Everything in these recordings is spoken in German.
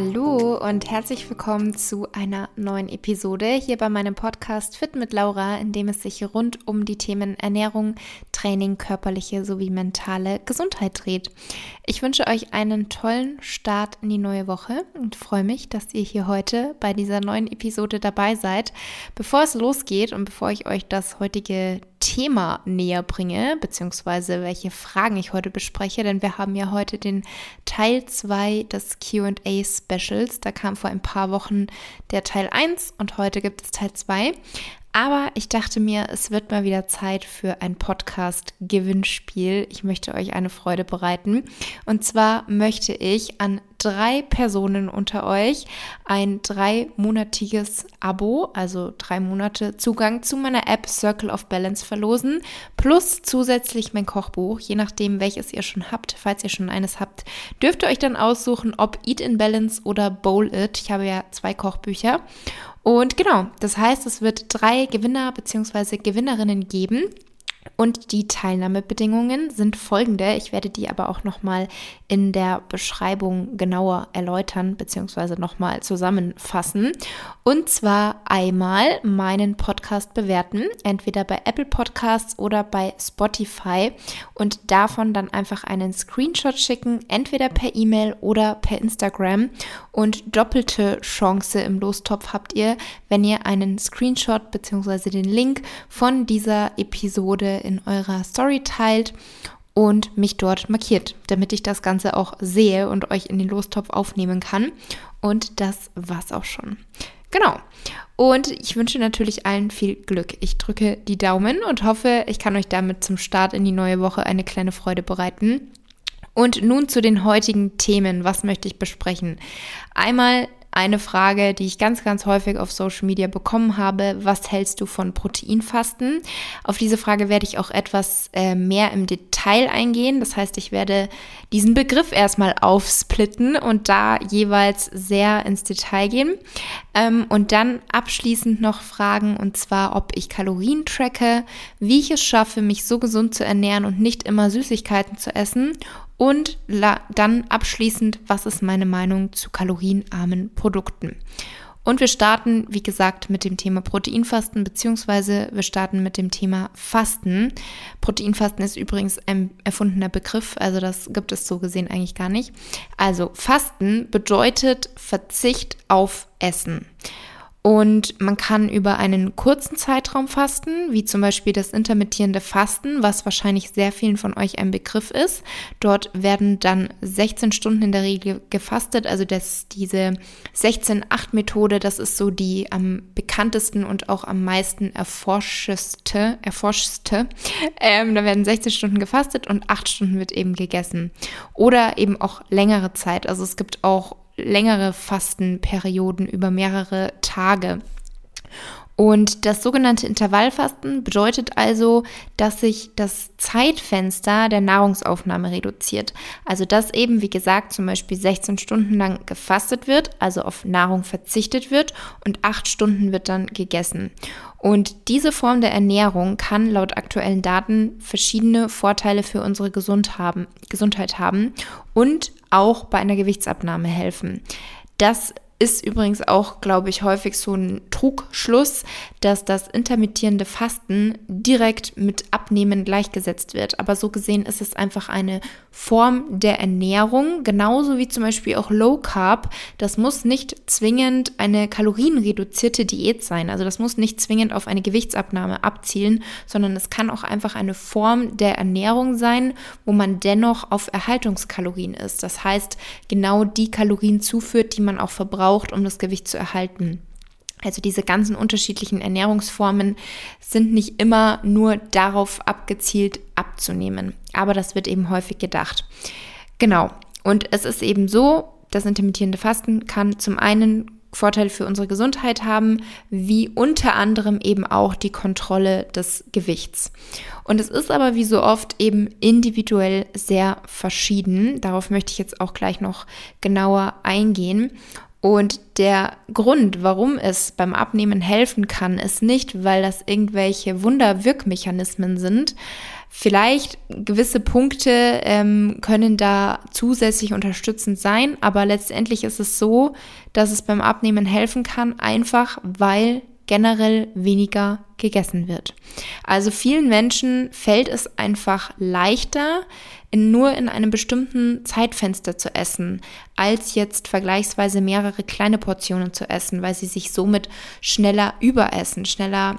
Hallo und herzlich willkommen zu einer neuen Episode hier bei meinem Podcast Fit mit Laura, in dem es sich rund um die Themen Ernährung, Training, körperliche sowie mentale Gesundheit dreht. Ich wünsche euch einen tollen Start in die neue Woche und freue mich, dass ihr hier heute bei dieser neuen Episode dabei seid. Bevor es losgeht und bevor ich euch das heutige Thema näher bringe, beziehungsweise welche Fragen ich heute bespreche, denn wir haben ja heute den Teil 2 des QA Specials. Da kam vor ein paar Wochen der Teil 1 und heute gibt es Teil 2. Aber ich dachte mir, es wird mal wieder Zeit für ein Podcast-Gewinnspiel. Ich möchte euch eine Freude bereiten. Und zwar möchte ich an drei Personen unter euch ein dreimonatiges Abo, also drei Monate Zugang zu meiner App Circle of Balance verlosen, plus zusätzlich mein Kochbuch, je nachdem, welches ihr schon habt. Falls ihr schon eines habt, dürft ihr euch dann aussuchen, ob Eat in Balance oder Bowl It. Ich habe ja zwei Kochbücher. Und genau, das heißt, es wird drei Gewinner bzw. Gewinnerinnen geben. Und die Teilnahmebedingungen sind folgende. Ich werde die aber auch nochmal in der Beschreibung genauer erläutern bzw. nochmal zusammenfassen. Und zwar einmal meinen Podcast bewerten, entweder bei Apple Podcasts oder bei Spotify und davon dann einfach einen Screenshot schicken, entweder per E-Mail oder per Instagram. Und doppelte Chance im Lostopf habt ihr, wenn ihr einen Screenshot bzw. den Link von dieser Episode in eurer Story teilt und mich dort markiert, damit ich das Ganze auch sehe und euch in den Lostopf aufnehmen kann. Und das war's auch schon. Genau. Und ich wünsche natürlich allen viel Glück. Ich drücke die Daumen und hoffe, ich kann euch damit zum Start in die neue Woche eine kleine Freude bereiten. Und nun zu den heutigen Themen. Was möchte ich besprechen? Einmal eine Frage, die ich ganz, ganz häufig auf Social Media bekommen habe. Was hältst du von Proteinfasten? Auf diese Frage werde ich auch etwas äh, mehr im Detail eingehen. Das heißt, ich werde diesen Begriff erstmal aufsplitten und da jeweils sehr ins Detail gehen. Ähm, und dann abschließend noch fragen, und zwar, ob ich Kalorien tracke, wie ich es schaffe, mich so gesund zu ernähren und nicht immer Süßigkeiten zu essen und dann abschließend, was ist meine Meinung zu kalorienarmen Produkten? Und wir starten, wie gesagt, mit dem Thema Proteinfasten, beziehungsweise wir starten mit dem Thema Fasten. Proteinfasten ist übrigens ein erfundener Begriff, also das gibt es so gesehen eigentlich gar nicht. Also Fasten bedeutet Verzicht auf Essen. Und man kann über einen kurzen Zeitraum fasten, wie zum Beispiel das intermittierende Fasten, was wahrscheinlich sehr vielen von euch ein Begriff ist. Dort werden dann 16 Stunden in der Regel gefastet. Also das, diese 16-8-Methode, das ist so die am bekanntesten und auch am meisten erforschteste. erforschte. Ähm, da werden 16 Stunden gefastet und 8 Stunden wird eben gegessen. Oder eben auch längere Zeit. Also es gibt auch längere Fastenperioden über mehrere Tage. Und das sogenannte Intervallfasten bedeutet also, dass sich das Zeitfenster der Nahrungsaufnahme reduziert. Also dass eben, wie gesagt, zum Beispiel 16 Stunden lang gefastet wird, also auf Nahrung verzichtet wird und 8 Stunden wird dann gegessen. Und diese Form der Ernährung kann laut aktuellen Daten verschiedene Vorteile für unsere Gesundheit haben und auch bei einer Gewichtsabnahme helfen. Das ist übrigens auch, glaube ich, häufig so ein Trugschluss, dass das intermittierende Fasten direkt mit Abnehmen gleichgesetzt wird. Aber so gesehen ist es einfach eine Form der Ernährung, genauso wie zum Beispiel auch Low Carb. Das muss nicht zwingend eine kalorienreduzierte Diät sein. Also das muss nicht zwingend auf eine Gewichtsabnahme abzielen, sondern es kann auch einfach eine Form der Ernährung sein, wo man dennoch auf Erhaltungskalorien ist. Das heißt, genau die Kalorien zuführt, die man auch verbraucht braucht, um das Gewicht zu erhalten. Also diese ganzen unterschiedlichen Ernährungsformen sind nicht immer nur darauf abgezielt abzunehmen. Aber das wird eben häufig gedacht. Genau. Und es ist eben so, das intermittierende Fasten kann zum einen Vorteile für unsere Gesundheit haben, wie unter anderem eben auch die Kontrolle des Gewichts. Und es ist aber wie so oft eben individuell sehr verschieden. Darauf möchte ich jetzt auch gleich noch genauer eingehen. Und der Grund, warum es beim Abnehmen helfen kann, ist nicht, weil das irgendwelche Wunderwirkmechanismen sind. Vielleicht gewisse Punkte ähm, können da zusätzlich unterstützend sein, aber letztendlich ist es so, dass es beim Abnehmen helfen kann, einfach weil generell weniger gegessen wird. Also vielen Menschen fällt es einfach leichter, in nur in einem bestimmten Zeitfenster zu essen, als jetzt vergleichsweise mehrere kleine Portionen zu essen, weil sie sich somit schneller überessen, schneller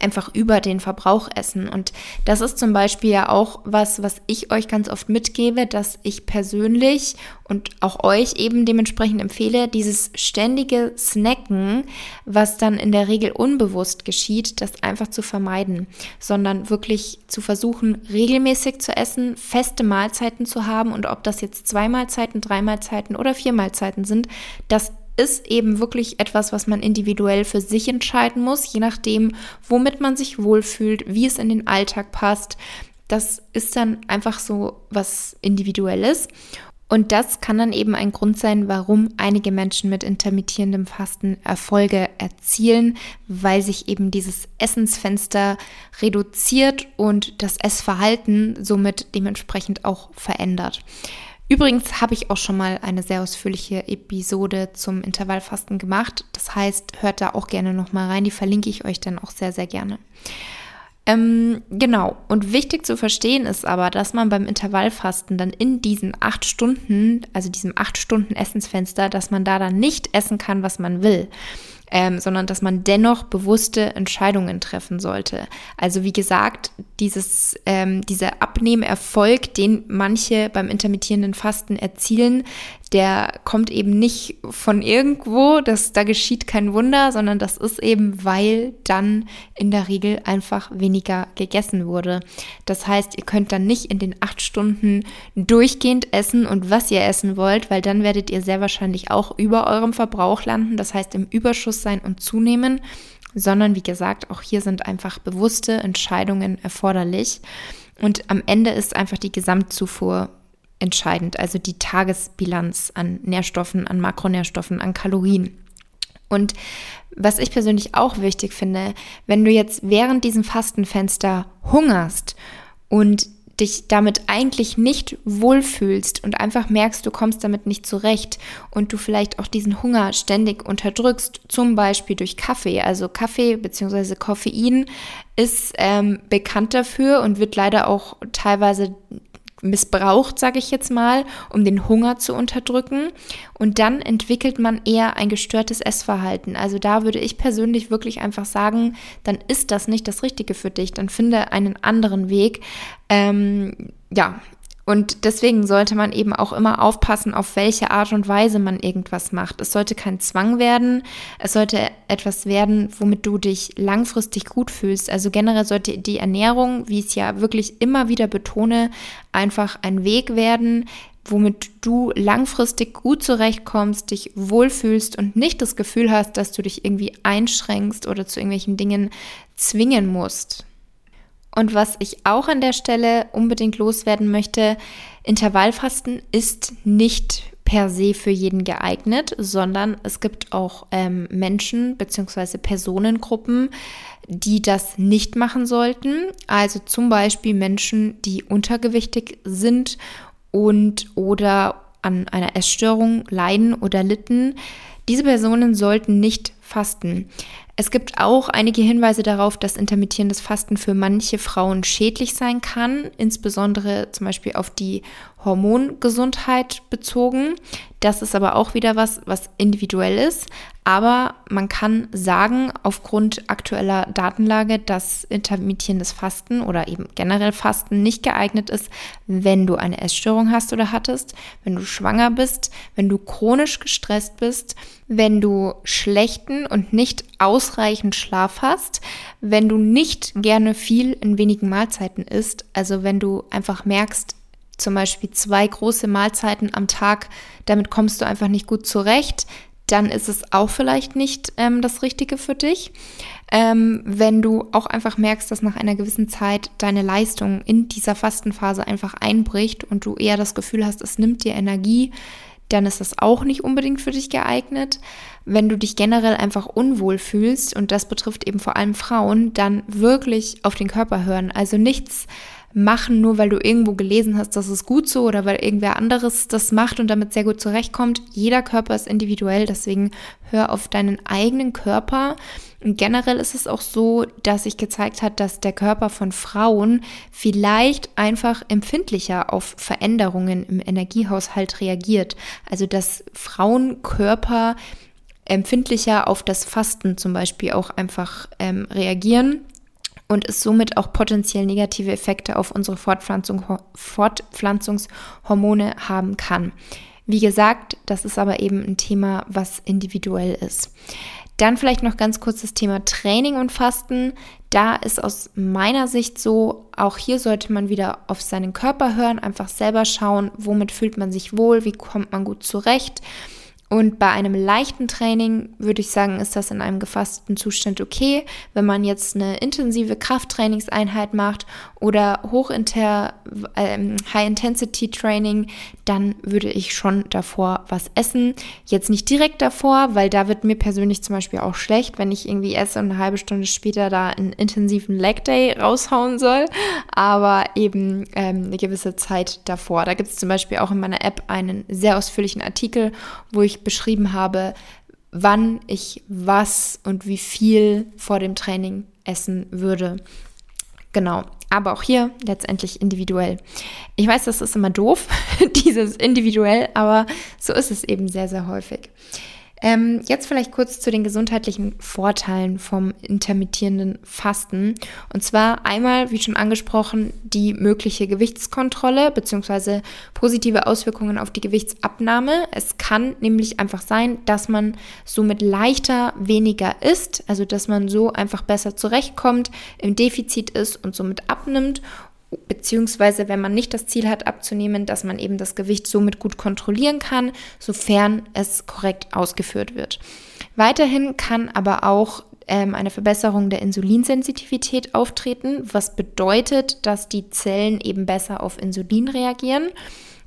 einfach über den Verbrauch essen. Und das ist zum Beispiel ja auch was, was ich euch ganz oft mitgebe, dass ich persönlich und auch euch eben dementsprechend empfehle, dieses ständige Snacken, was dann in der Regel unbewusst geschieht, das einfach zu vermeiden, sondern wirklich zu versuchen, regelmäßig zu essen, feste Mahlzeiten zu haben und ob das jetzt zwei Mahlzeiten, drei Mahlzeiten oder vier Mahlzeiten sind, das ist eben wirklich etwas, was man individuell für sich entscheiden muss, je nachdem, womit man sich wohlfühlt, wie es in den Alltag passt. Das ist dann einfach so was Individuelles. Und das kann dann eben ein Grund sein, warum einige Menschen mit intermittierendem Fasten Erfolge erzielen, weil sich eben dieses Essensfenster reduziert und das Essverhalten somit dementsprechend auch verändert. Übrigens habe ich auch schon mal eine sehr ausführliche Episode zum Intervallfasten gemacht. Das heißt, hört da auch gerne nochmal rein. Die verlinke ich euch dann auch sehr, sehr gerne. Ähm, genau. Und wichtig zu verstehen ist aber, dass man beim Intervallfasten dann in diesen acht Stunden, also diesem acht Stunden Essensfenster, dass man da dann nicht essen kann, was man will ähm, sondern dass man dennoch bewusste Entscheidungen treffen sollte. Also wie gesagt, dieses, ähm, dieser Abnehmerfolg, den manche beim intermittierenden Fasten erzielen, der kommt eben nicht von irgendwo, dass da geschieht kein Wunder, sondern das ist eben, weil dann in der Regel einfach weniger gegessen wurde. Das heißt, ihr könnt dann nicht in den acht Stunden durchgehend essen und was ihr essen wollt, weil dann werdet ihr sehr wahrscheinlich auch über eurem Verbrauch landen, das heißt im Überschuss sein und zunehmen, sondern wie gesagt, auch hier sind einfach bewusste Entscheidungen erforderlich. Und am Ende ist einfach die Gesamtzufuhr entscheidend, also die Tagesbilanz an Nährstoffen, an Makronährstoffen, an Kalorien. Und was ich persönlich auch wichtig finde, wenn du jetzt während diesem Fastenfenster hungerst und dich damit eigentlich nicht wohlfühlst und einfach merkst, du kommst damit nicht zurecht und du vielleicht auch diesen Hunger ständig unterdrückst, zum Beispiel durch Kaffee. Also Kaffee bzw. Koffein ist ähm, bekannt dafür und wird leider auch teilweise missbraucht, sage ich jetzt mal, um den Hunger zu unterdrücken. Und dann entwickelt man eher ein gestörtes Essverhalten. Also da würde ich persönlich wirklich einfach sagen, dann ist das nicht das Richtige für dich. Dann finde einen anderen Weg. Ähm, ja, und deswegen sollte man eben auch immer aufpassen, auf welche Art und Weise man irgendwas macht. Es sollte kein Zwang werden, es sollte etwas werden, womit du dich langfristig gut fühlst. Also generell sollte die Ernährung, wie ich es ja wirklich immer wieder betone, einfach ein Weg werden, womit du langfristig gut zurechtkommst, dich wohlfühlst und nicht das Gefühl hast, dass du dich irgendwie einschränkst oder zu irgendwelchen Dingen zwingen musst. Und was ich auch an der Stelle unbedingt loswerden möchte, Intervallfasten ist nicht per se für jeden geeignet, sondern es gibt auch ähm, Menschen bzw. Personengruppen, die das nicht machen sollten. Also zum Beispiel Menschen, die untergewichtig sind und oder an einer Essstörung leiden oder litten. Diese Personen sollten nicht fasten. Es gibt auch einige Hinweise darauf, dass intermittierendes Fasten für manche Frauen schädlich sein kann, insbesondere zum Beispiel auf die Hormongesundheit bezogen. Das ist aber auch wieder was, was individuell ist. Aber man kann sagen, aufgrund aktueller Datenlage, dass intermittierendes Fasten oder eben generell Fasten nicht geeignet ist, wenn du eine Essstörung hast oder hattest, wenn du schwanger bist, wenn du chronisch gestresst bist, wenn du schlechten und nicht ausreichend Schlaf hast, wenn du nicht gerne viel in wenigen Mahlzeiten isst, also wenn du einfach merkst, zum Beispiel zwei große Mahlzeiten am Tag, damit kommst du einfach nicht gut zurecht, dann ist es auch vielleicht nicht ähm, das Richtige für dich. Ähm, wenn du auch einfach merkst, dass nach einer gewissen Zeit deine Leistung in dieser Fastenphase einfach einbricht und du eher das Gefühl hast, es nimmt dir Energie, dann ist das auch nicht unbedingt für dich geeignet. Wenn du dich generell einfach unwohl fühlst, und das betrifft eben vor allem Frauen, dann wirklich auf den Körper hören. Also nichts machen, nur weil du irgendwo gelesen hast, das ist gut so oder weil irgendwer anderes das macht und damit sehr gut zurechtkommt. Jeder Körper ist individuell, deswegen hör auf deinen eigenen Körper. Und generell ist es auch so, dass sich gezeigt hat, dass der Körper von Frauen vielleicht einfach empfindlicher auf Veränderungen im Energiehaushalt reagiert. Also dass Frauenkörper empfindlicher auf das Fasten zum Beispiel auch einfach ähm, reagieren und es somit auch potenziell negative Effekte auf unsere Fortpflanzung, Fortpflanzungshormone haben kann. Wie gesagt, das ist aber eben ein Thema, was individuell ist. Dann vielleicht noch ganz kurz das Thema Training und Fasten. Da ist aus meiner Sicht so, auch hier sollte man wieder auf seinen Körper hören, einfach selber schauen, womit fühlt man sich wohl, wie kommt man gut zurecht. Und bei einem leichten Training würde ich sagen, ist das in einem gefassten Zustand okay. Wenn man jetzt eine intensive Krafttrainingseinheit macht oder hochinter ähm, High-Intensity-Training, dann würde ich schon davor was essen. Jetzt nicht direkt davor, weil da wird mir persönlich zum Beispiel auch schlecht, wenn ich irgendwie esse und eine halbe Stunde später da einen intensiven Leg Day raushauen soll. Aber eben ähm, eine gewisse Zeit davor. Da gibt es zum Beispiel auch in meiner App einen sehr ausführlichen Artikel, wo ich beschrieben habe, wann ich was und wie viel vor dem Training essen würde. Genau, aber auch hier letztendlich individuell. Ich weiß, das ist immer doof, dieses individuell, aber so ist es eben sehr, sehr häufig. Ähm, jetzt vielleicht kurz zu den gesundheitlichen Vorteilen vom intermittierenden Fasten. Und zwar einmal, wie schon angesprochen, die mögliche Gewichtskontrolle bzw. positive Auswirkungen auf die Gewichtsabnahme. Es kann nämlich einfach sein, dass man somit leichter weniger isst, also dass man so einfach besser zurechtkommt, im Defizit ist und somit abnimmt beziehungsweise wenn man nicht das Ziel hat abzunehmen, dass man eben das Gewicht somit gut kontrollieren kann, sofern es korrekt ausgeführt wird. Weiterhin kann aber auch ähm, eine Verbesserung der Insulinsensitivität auftreten, was bedeutet, dass die Zellen eben besser auf Insulin reagieren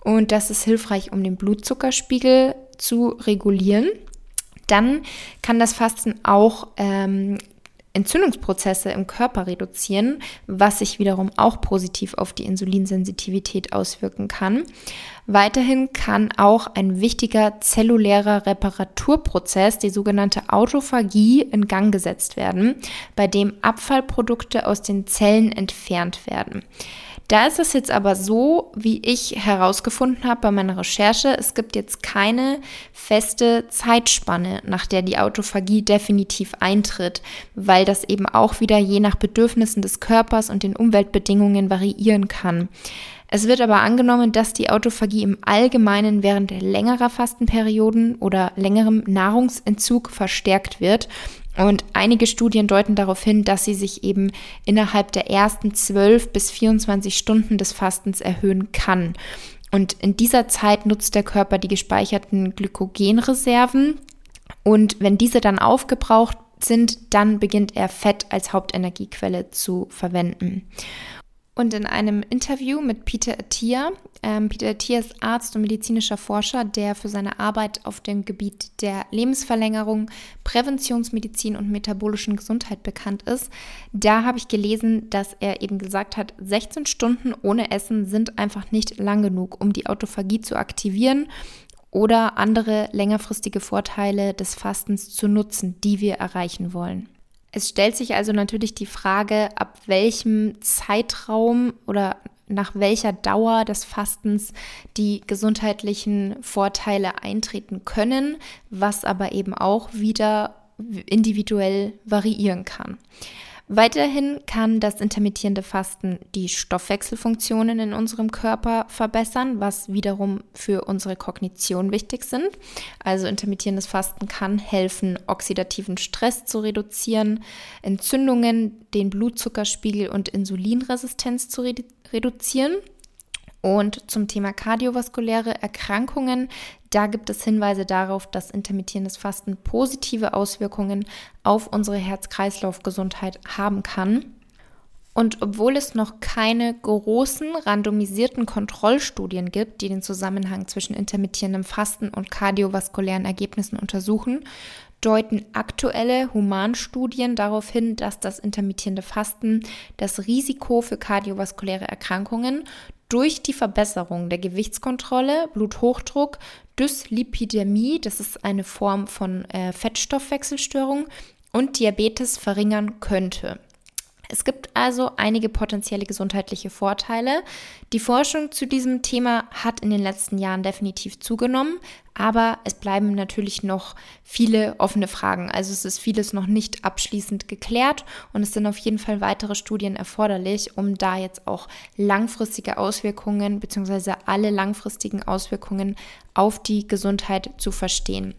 und das ist hilfreich, um den Blutzuckerspiegel zu regulieren. Dann kann das Fasten auch ähm, Entzündungsprozesse im Körper reduzieren, was sich wiederum auch positiv auf die Insulinsensitivität auswirken kann. Weiterhin kann auch ein wichtiger zellulärer Reparaturprozess, die sogenannte Autophagie, in Gang gesetzt werden, bei dem Abfallprodukte aus den Zellen entfernt werden. Da ist es jetzt aber so, wie ich herausgefunden habe bei meiner Recherche, es gibt jetzt keine feste Zeitspanne, nach der die Autophagie definitiv eintritt, weil das eben auch wieder je nach Bedürfnissen des Körpers und den Umweltbedingungen variieren kann. Es wird aber angenommen, dass die Autophagie im Allgemeinen während längerer Fastenperioden oder längerem Nahrungsentzug verstärkt wird und einige Studien deuten darauf hin, dass sie sich eben innerhalb der ersten 12 bis 24 Stunden des Fastens erhöhen kann. Und in dieser Zeit nutzt der Körper die gespeicherten Glykogenreserven. Und wenn diese dann aufgebraucht sind, dann beginnt er Fett als Hauptenergiequelle zu verwenden. Und in einem Interview mit Peter Attia, ähm, Peter Attia ist Arzt und medizinischer Forscher, der für seine Arbeit auf dem Gebiet der Lebensverlängerung, Präventionsmedizin und metabolischen Gesundheit bekannt ist. Da habe ich gelesen, dass er eben gesagt hat, 16 Stunden ohne Essen sind einfach nicht lang genug, um die Autophagie zu aktivieren oder andere längerfristige Vorteile des Fastens zu nutzen, die wir erreichen wollen. Es stellt sich also natürlich die Frage, ab welchem Zeitraum oder nach welcher Dauer des Fastens die gesundheitlichen Vorteile eintreten können, was aber eben auch wieder individuell variieren kann. Weiterhin kann das intermittierende Fasten die Stoffwechselfunktionen in unserem Körper verbessern, was wiederum für unsere Kognition wichtig sind. Also intermittierendes Fasten kann helfen, oxidativen Stress zu reduzieren, Entzündungen, den Blutzuckerspiegel und Insulinresistenz zu redu reduzieren. Und zum Thema kardiovaskuläre Erkrankungen, da gibt es Hinweise darauf, dass intermittierendes Fasten positive Auswirkungen auf unsere Herz-Kreislauf-Gesundheit haben kann. Und obwohl es noch keine großen randomisierten Kontrollstudien gibt, die den Zusammenhang zwischen intermittierendem Fasten und kardiovaskulären Ergebnissen untersuchen, deuten aktuelle Humanstudien darauf hin, dass das intermittierende Fasten das Risiko für kardiovaskuläre Erkrankungen durch die Verbesserung der Gewichtskontrolle, Bluthochdruck, Dyslipidämie, das ist eine Form von äh, Fettstoffwechselstörung, und Diabetes verringern könnte. Es gibt also einige potenzielle gesundheitliche Vorteile. Die Forschung zu diesem Thema hat in den letzten Jahren definitiv zugenommen, aber es bleiben natürlich noch viele offene Fragen. Also es ist vieles noch nicht abschließend geklärt und es sind auf jeden Fall weitere Studien erforderlich, um da jetzt auch langfristige Auswirkungen bzw. alle langfristigen Auswirkungen auf die Gesundheit zu verstehen.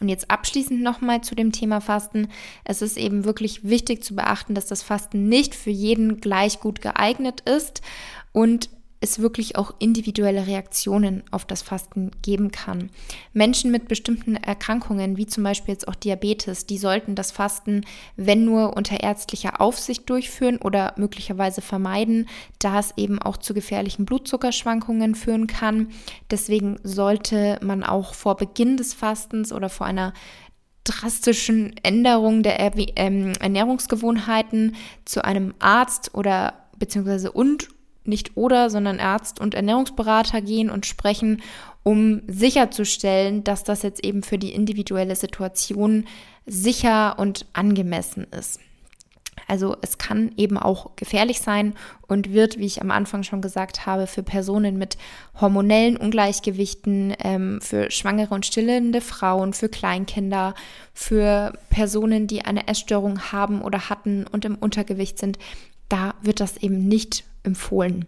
Und jetzt abschließend nochmal zu dem Thema Fasten. Es ist eben wirklich wichtig zu beachten, dass das Fasten nicht für jeden gleich gut geeignet ist und es wirklich auch individuelle Reaktionen auf das Fasten geben kann. Menschen mit bestimmten Erkrankungen, wie zum Beispiel jetzt auch Diabetes, die sollten das Fasten, wenn nur unter ärztlicher Aufsicht durchführen oder möglicherweise vermeiden, da es eben auch zu gefährlichen Blutzuckerschwankungen führen kann. Deswegen sollte man auch vor Beginn des Fastens oder vor einer drastischen Änderung der ähm, Ernährungsgewohnheiten zu einem Arzt oder beziehungsweise und nicht oder, sondern Arzt und Ernährungsberater gehen und sprechen, um sicherzustellen, dass das jetzt eben für die individuelle Situation sicher und angemessen ist. Also es kann eben auch gefährlich sein und wird, wie ich am Anfang schon gesagt habe, für Personen mit hormonellen Ungleichgewichten, ähm, für schwangere und stillende Frauen, für Kleinkinder, für Personen, die eine Essstörung haben oder hatten und im Untergewicht sind, da wird das eben nicht empfohlen.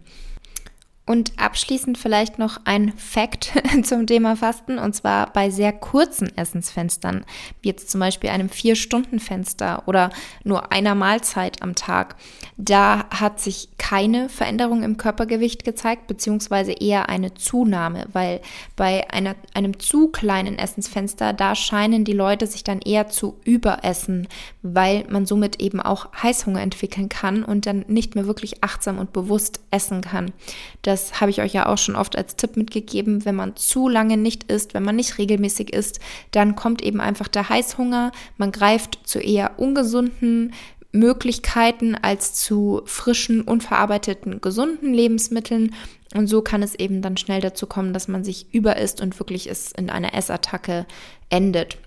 Und abschließend vielleicht noch ein Fact zum Thema Fasten, und zwar bei sehr kurzen Essensfenstern, wie jetzt zum Beispiel einem Vier-Stunden-Fenster oder nur einer Mahlzeit am Tag. Da hat sich keine Veränderung im Körpergewicht gezeigt, beziehungsweise eher eine Zunahme, weil bei einer, einem zu kleinen Essensfenster, da scheinen die Leute sich dann eher zu überessen, weil man somit eben auch Heißhunger entwickeln kann und dann nicht mehr wirklich achtsam und bewusst essen kann. Das das habe ich euch ja auch schon oft als Tipp mitgegeben. Wenn man zu lange nicht isst, wenn man nicht regelmäßig isst, dann kommt eben einfach der Heißhunger. Man greift zu eher ungesunden Möglichkeiten als zu frischen, unverarbeiteten, gesunden Lebensmitteln. Und so kann es eben dann schnell dazu kommen, dass man sich überisst und wirklich es in einer Essattacke endet.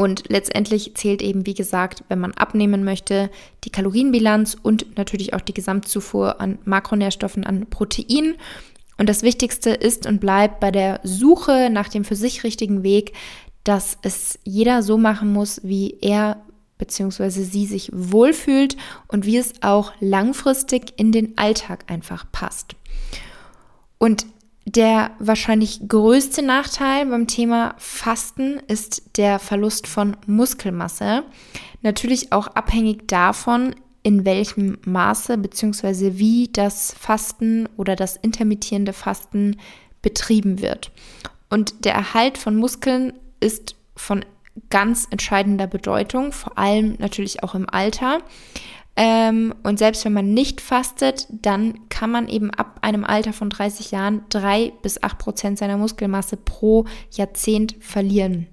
Und letztendlich zählt eben, wie gesagt, wenn man abnehmen möchte, die Kalorienbilanz und natürlich auch die Gesamtzufuhr an Makronährstoffen, an Protein. Und das Wichtigste ist und bleibt bei der Suche nach dem für sich richtigen Weg, dass es jeder so machen muss, wie er bzw. sie sich wohlfühlt und wie es auch langfristig in den Alltag einfach passt. Und der wahrscheinlich größte Nachteil beim Thema Fasten ist der Verlust von Muskelmasse. Natürlich auch abhängig davon, in welchem Maße bzw. wie das Fasten oder das intermittierende Fasten betrieben wird. Und der Erhalt von Muskeln ist von ganz entscheidender Bedeutung, vor allem natürlich auch im Alter. Ähm, und selbst wenn man nicht fastet, dann kann man eben ab einem Alter von 30 Jahren drei bis acht Prozent seiner Muskelmasse pro Jahrzehnt verlieren.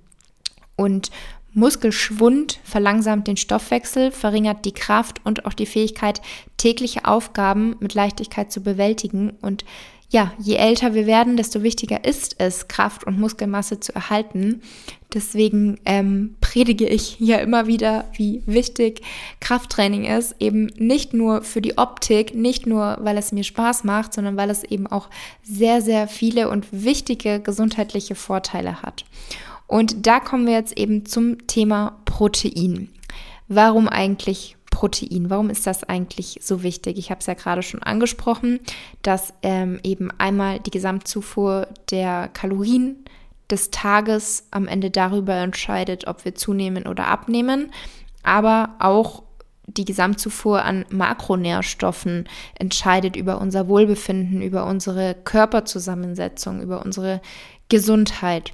Und Muskelschwund verlangsamt den Stoffwechsel, verringert die Kraft und auch die Fähigkeit, tägliche Aufgaben mit Leichtigkeit zu bewältigen und ja, je älter wir werden, desto wichtiger ist es, Kraft und Muskelmasse zu erhalten. Deswegen ähm, predige ich ja immer wieder, wie wichtig Krafttraining ist. Eben nicht nur für die Optik, nicht nur, weil es mir Spaß macht, sondern weil es eben auch sehr, sehr viele und wichtige gesundheitliche Vorteile hat. Und da kommen wir jetzt eben zum Thema Protein. Warum eigentlich Protein. Warum ist das eigentlich so wichtig? Ich habe es ja gerade schon angesprochen, dass ähm, eben einmal die Gesamtzufuhr der Kalorien des Tages am Ende darüber entscheidet, ob wir zunehmen oder abnehmen, aber auch die Gesamtzufuhr an Makronährstoffen entscheidet über unser Wohlbefinden, über unsere Körperzusammensetzung, über unsere Gesundheit.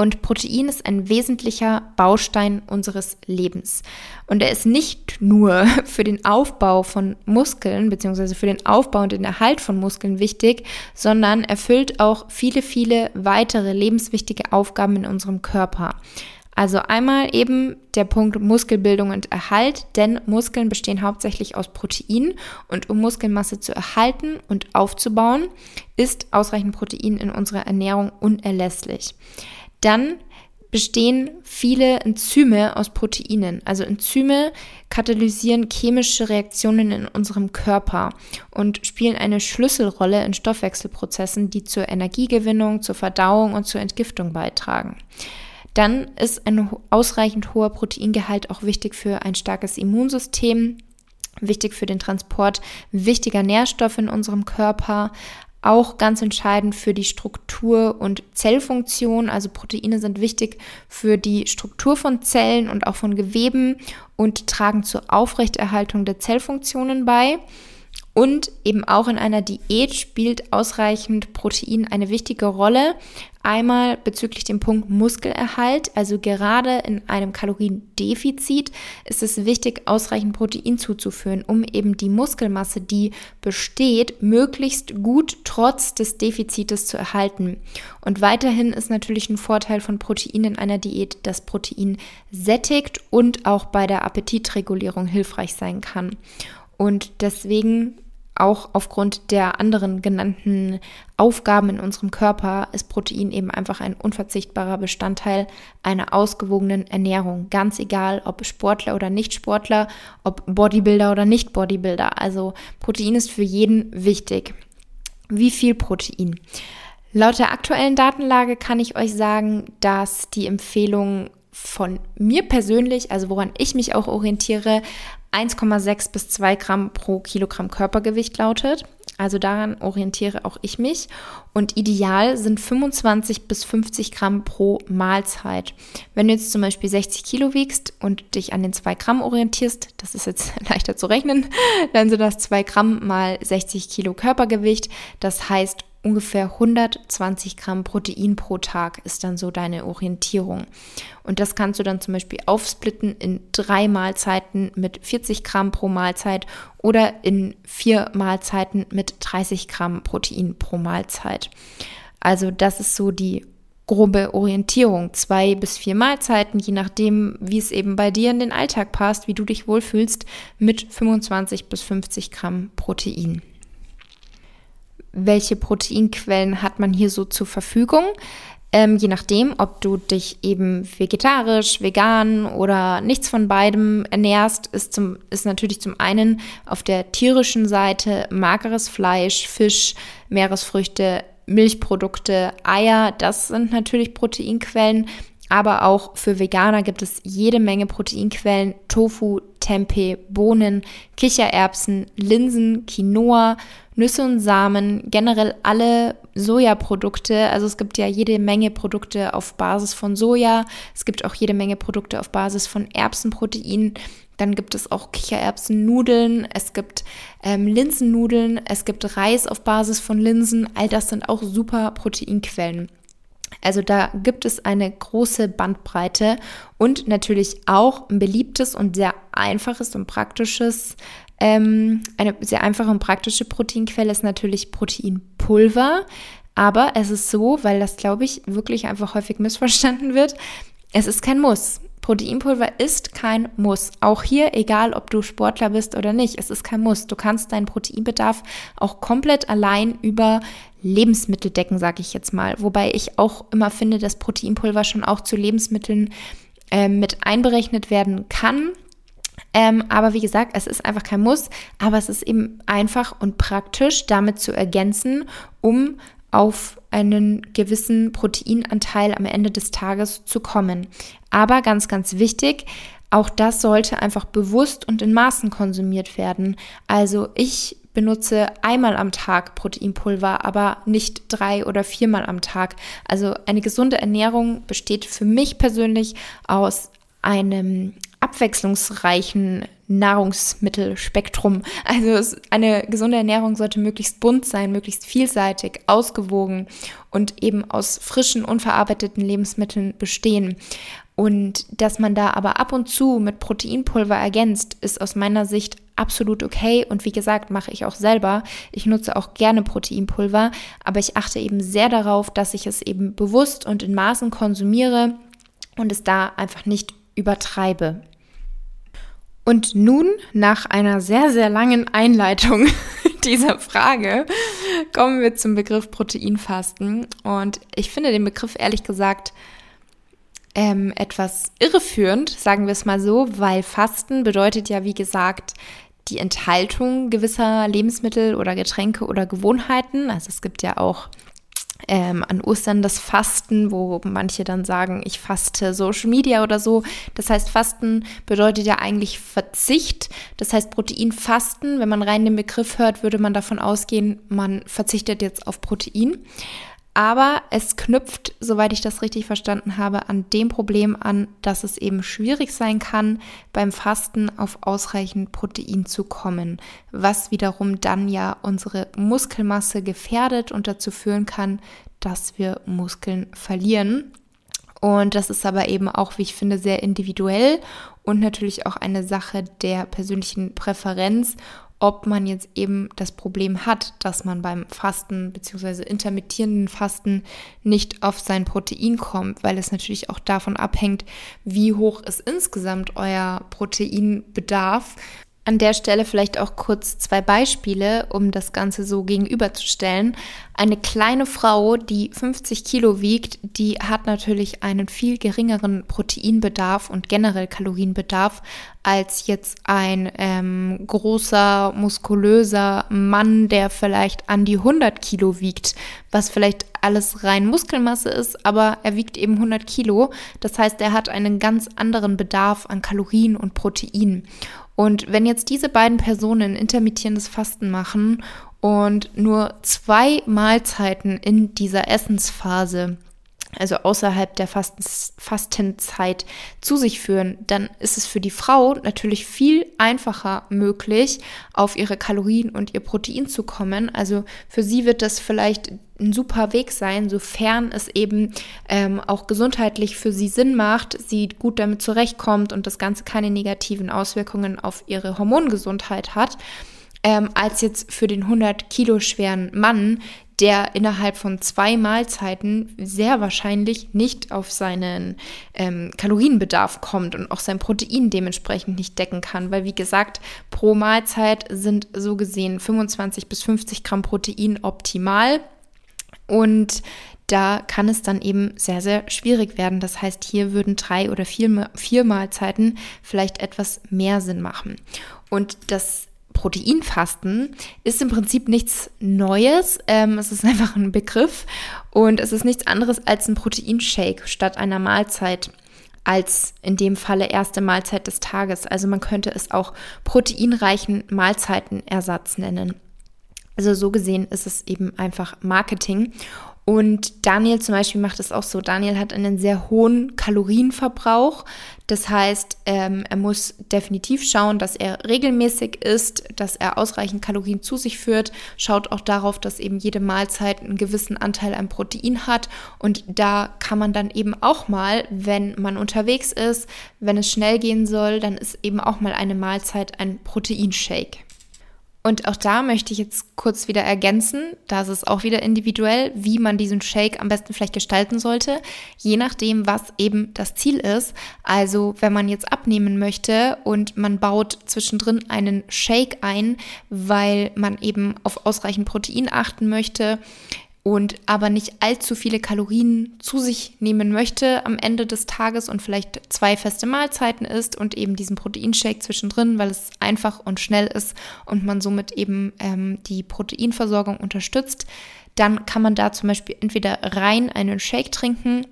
Und Protein ist ein wesentlicher Baustein unseres Lebens. Und er ist nicht nur für den Aufbau von Muskeln beziehungsweise für den Aufbau und den Erhalt von Muskeln wichtig, sondern erfüllt auch viele, viele weitere lebenswichtige Aufgaben in unserem Körper. Also einmal eben der Punkt Muskelbildung und Erhalt, denn Muskeln bestehen hauptsächlich aus Protein und um Muskelmasse zu erhalten und aufzubauen, ist ausreichend Protein in unserer Ernährung unerlässlich. Dann bestehen viele Enzyme aus Proteinen. Also Enzyme katalysieren chemische Reaktionen in unserem Körper und spielen eine Schlüsselrolle in Stoffwechselprozessen, die zur Energiegewinnung, zur Verdauung und zur Entgiftung beitragen. Dann ist ein ausreichend hoher Proteingehalt auch wichtig für ein starkes Immunsystem, wichtig für den Transport wichtiger Nährstoffe in unserem Körper, auch ganz entscheidend für die Struktur und Zellfunktion. Also Proteine sind wichtig für die Struktur von Zellen und auch von Geweben und tragen zur Aufrechterhaltung der Zellfunktionen bei. Und eben auch in einer Diät spielt ausreichend Protein eine wichtige Rolle. Einmal bezüglich dem Punkt Muskelerhalt, also gerade in einem Kaloriendefizit ist es wichtig, ausreichend Protein zuzuführen, um eben die Muskelmasse, die besteht, möglichst gut trotz des Defizites zu erhalten. Und weiterhin ist natürlich ein Vorteil von Protein in einer Diät, dass Protein sättigt und auch bei der Appetitregulierung hilfreich sein kann. Und deswegen auch aufgrund der anderen genannten Aufgaben in unserem Körper ist Protein eben einfach ein unverzichtbarer Bestandteil einer ausgewogenen Ernährung. Ganz egal, ob Sportler oder Nicht-Sportler, ob Bodybuilder oder Nicht-Bodybuilder. Also Protein ist für jeden wichtig. Wie viel Protein? Laut der aktuellen Datenlage kann ich euch sagen, dass die Empfehlung von mir persönlich, also woran ich mich auch orientiere, 1,6 bis 2 Gramm pro Kilogramm Körpergewicht lautet. Also daran orientiere auch ich mich. Und ideal sind 25 bis 50 Gramm pro Mahlzeit. Wenn du jetzt zum Beispiel 60 Kilo wiegst und dich an den 2 Gramm orientierst, das ist jetzt leichter zu rechnen, dann sind das 2 Gramm mal 60 Kilo Körpergewicht. Das heißt ungefähr 120 Gramm Protein pro Tag ist dann so deine Orientierung. Und das kannst du dann zum Beispiel aufsplitten in drei Mahlzeiten mit 40 Gramm pro Mahlzeit oder in vier Mahlzeiten mit 30 Gramm Protein pro Mahlzeit. Also das ist so die grobe Orientierung. Zwei bis vier Mahlzeiten, je nachdem, wie es eben bei dir in den Alltag passt, wie du dich wohlfühlst, mit 25 bis 50 Gramm Protein welche Proteinquellen hat man hier so zur Verfügung. Ähm, je nachdem, ob du dich eben vegetarisch, vegan oder nichts von beidem ernährst, ist, zum, ist natürlich zum einen auf der tierischen Seite mageres Fleisch, Fisch, Meeresfrüchte, Milchprodukte, Eier. Das sind natürlich Proteinquellen. Aber auch für Veganer gibt es jede Menge Proteinquellen. Tofu, Tempeh, Bohnen, Kichererbsen, Linsen, Quinoa, Nüsse und Samen, generell alle Sojaprodukte. Also es gibt ja jede Menge Produkte auf Basis von Soja. Es gibt auch jede Menge Produkte auf Basis von Erbsenprotein. Dann gibt es auch Kichererbsennudeln, es gibt ähm, Linsennudeln, es gibt Reis auf Basis von Linsen. All das sind auch super Proteinquellen. Also da gibt es eine große Bandbreite und natürlich auch ein beliebtes und sehr einfaches und praktisches ähm, eine sehr einfache und praktische Proteinquelle ist natürlich Proteinpulver. Aber es ist so, weil das, glaube ich, wirklich einfach häufig missverstanden wird, es ist kein Muss. Proteinpulver ist kein Muss. Auch hier, egal ob du Sportler bist oder nicht, es ist kein Muss. Du kannst deinen Proteinbedarf auch komplett allein über Lebensmittel decken, sage ich jetzt mal. Wobei ich auch immer finde, dass Proteinpulver schon auch zu Lebensmitteln äh, mit einberechnet werden kann. Ähm, aber wie gesagt, es ist einfach kein Muss, aber es ist eben einfach und praktisch damit zu ergänzen, um auf einen gewissen Proteinanteil am Ende des Tages zu kommen. Aber ganz, ganz wichtig, auch das sollte einfach bewusst und in Maßen konsumiert werden. Also ich benutze einmal am Tag Proteinpulver, aber nicht drei oder viermal am Tag. Also eine gesunde Ernährung besteht für mich persönlich aus einem abwechslungsreichen Nahrungsmittelspektrum. Also eine gesunde Ernährung sollte möglichst bunt sein, möglichst vielseitig, ausgewogen und eben aus frischen, unverarbeiteten Lebensmitteln bestehen. Und dass man da aber ab und zu mit Proteinpulver ergänzt, ist aus meiner Sicht absolut okay. Und wie gesagt, mache ich auch selber. Ich nutze auch gerne Proteinpulver, aber ich achte eben sehr darauf, dass ich es eben bewusst und in Maßen konsumiere und es da einfach nicht übertreibe. Und nun, nach einer sehr, sehr langen Einleitung dieser Frage, kommen wir zum Begriff Proteinfasten. Und ich finde den Begriff ehrlich gesagt ähm, etwas irreführend, sagen wir es mal so, weil Fasten bedeutet ja, wie gesagt, die Enthaltung gewisser Lebensmittel oder Getränke oder Gewohnheiten. Also es gibt ja auch ähm, an Ostern das Fasten, wo manche dann sagen, ich faste Social Media oder so. Das heißt, Fasten bedeutet ja eigentlich Verzicht. Das heißt, Proteinfasten, wenn man rein den Begriff hört, würde man davon ausgehen, man verzichtet jetzt auf Protein. Aber es knüpft, soweit ich das richtig verstanden habe, an dem Problem an, dass es eben schwierig sein kann, beim Fasten auf ausreichend Protein zu kommen, was wiederum dann ja unsere Muskelmasse gefährdet und dazu führen kann, dass wir Muskeln verlieren. Und das ist aber eben auch, wie ich finde, sehr individuell und natürlich auch eine Sache der persönlichen Präferenz ob man jetzt eben das Problem hat, dass man beim Fasten bzw. intermittierenden Fasten nicht auf sein Protein kommt, weil es natürlich auch davon abhängt, wie hoch ist insgesamt euer Proteinbedarf an der Stelle vielleicht auch kurz zwei Beispiele, um das Ganze so gegenüberzustellen. Eine kleine Frau, die 50 Kilo wiegt, die hat natürlich einen viel geringeren Proteinbedarf und generell Kalorienbedarf als jetzt ein ähm, großer, muskulöser Mann, der vielleicht an die 100 Kilo wiegt, was vielleicht alles rein Muskelmasse ist, aber er wiegt eben 100 Kilo. Das heißt, er hat einen ganz anderen Bedarf an Kalorien und Protein. Und wenn jetzt diese beiden Personen intermittierendes Fasten machen und nur zwei Mahlzeiten in dieser Essensphase also außerhalb der Fastenzeit zu sich führen, dann ist es für die Frau natürlich viel einfacher möglich, auf ihre Kalorien und ihr Protein zu kommen. Also für sie wird das vielleicht ein super Weg sein, sofern es eben ähm, auch gesundheitlich für sie Sinn macht, sie gut damit zurechtkommt und das Ganze keine negativen Auswirkungen auf ihre Hormongesundheit hat. Ähm, als jetzt für den 100 Kilo schweren Mann, der innerhalb von zwei Mahlzeiten sehr wahrscheinlich nicht auf seinen ähm, Kalorienbedarf kommt und auch sein Protein dementsprechend nicht decken kann, weil wie gesagt, pro Mahlzeit sind so gesehen 25 bis 50 Gramm Protein optimal und da kann es dann eben sehr, sehr schwierig werden. Das heißt, hier würden drei oder vier, vier Mahlzeiten vielleicht etwas mehr Sinn machen. Und das Proteinfasten ist im Prinzip nichts Neues. Ähm, es ist einfach ein Begriff und es ist nichts anderes als ein Proteinshake statt einer Mahlzeit als in dem Falle erste Mahlzeit des Tages. Also man könnte es auch proteinreichen Mahlzeitenersatz nennen. Also so gesehen ist es eben einfach Marketing. Und Daniel zum Beispiel macht es auch so. Daniel hat einen sehr hohen Kalorienverbrauch. Das heißt, ähm, er muss definitiv schauen, dass er regelmäßig isst, dass er ausreichend Kalorien zu sich führt. Schaut auch darauf, dass eben jede Mahlzeit einen gewissen Anteil an Protein hat. Und da kann man dann eben auch mal, wenn man unterwegs ist, wenn es schnell gehen soll, dann ist eben auch mal eine Mahlzeit ein Proteinshake. Und auch da möchte ich jetzt kurz wieder ergänzen, da ist es auch wieder individuell, wie man diesen Shake am besten vielleicht gestalten sollte, je nachdem, was eben das Ziel ist. Also wenn man jetzt abnehmen möchte und man baut zwischendrin einen Shake ein, weil man eben auf ausreichend Protein achten möchte, und aber nicht allzu viele Kalorien zu sich nehmen möchte am Ende des Tages und vielleicht zwei feste Mahlzeiten isst und eben diesen Proteinshake zwischendrin, weil es einfach und schnell ist und man somit eben ähm, die Proteinversorgung unterstützt, dann kann man da zum Beispiel entweder rein einen Shake trinken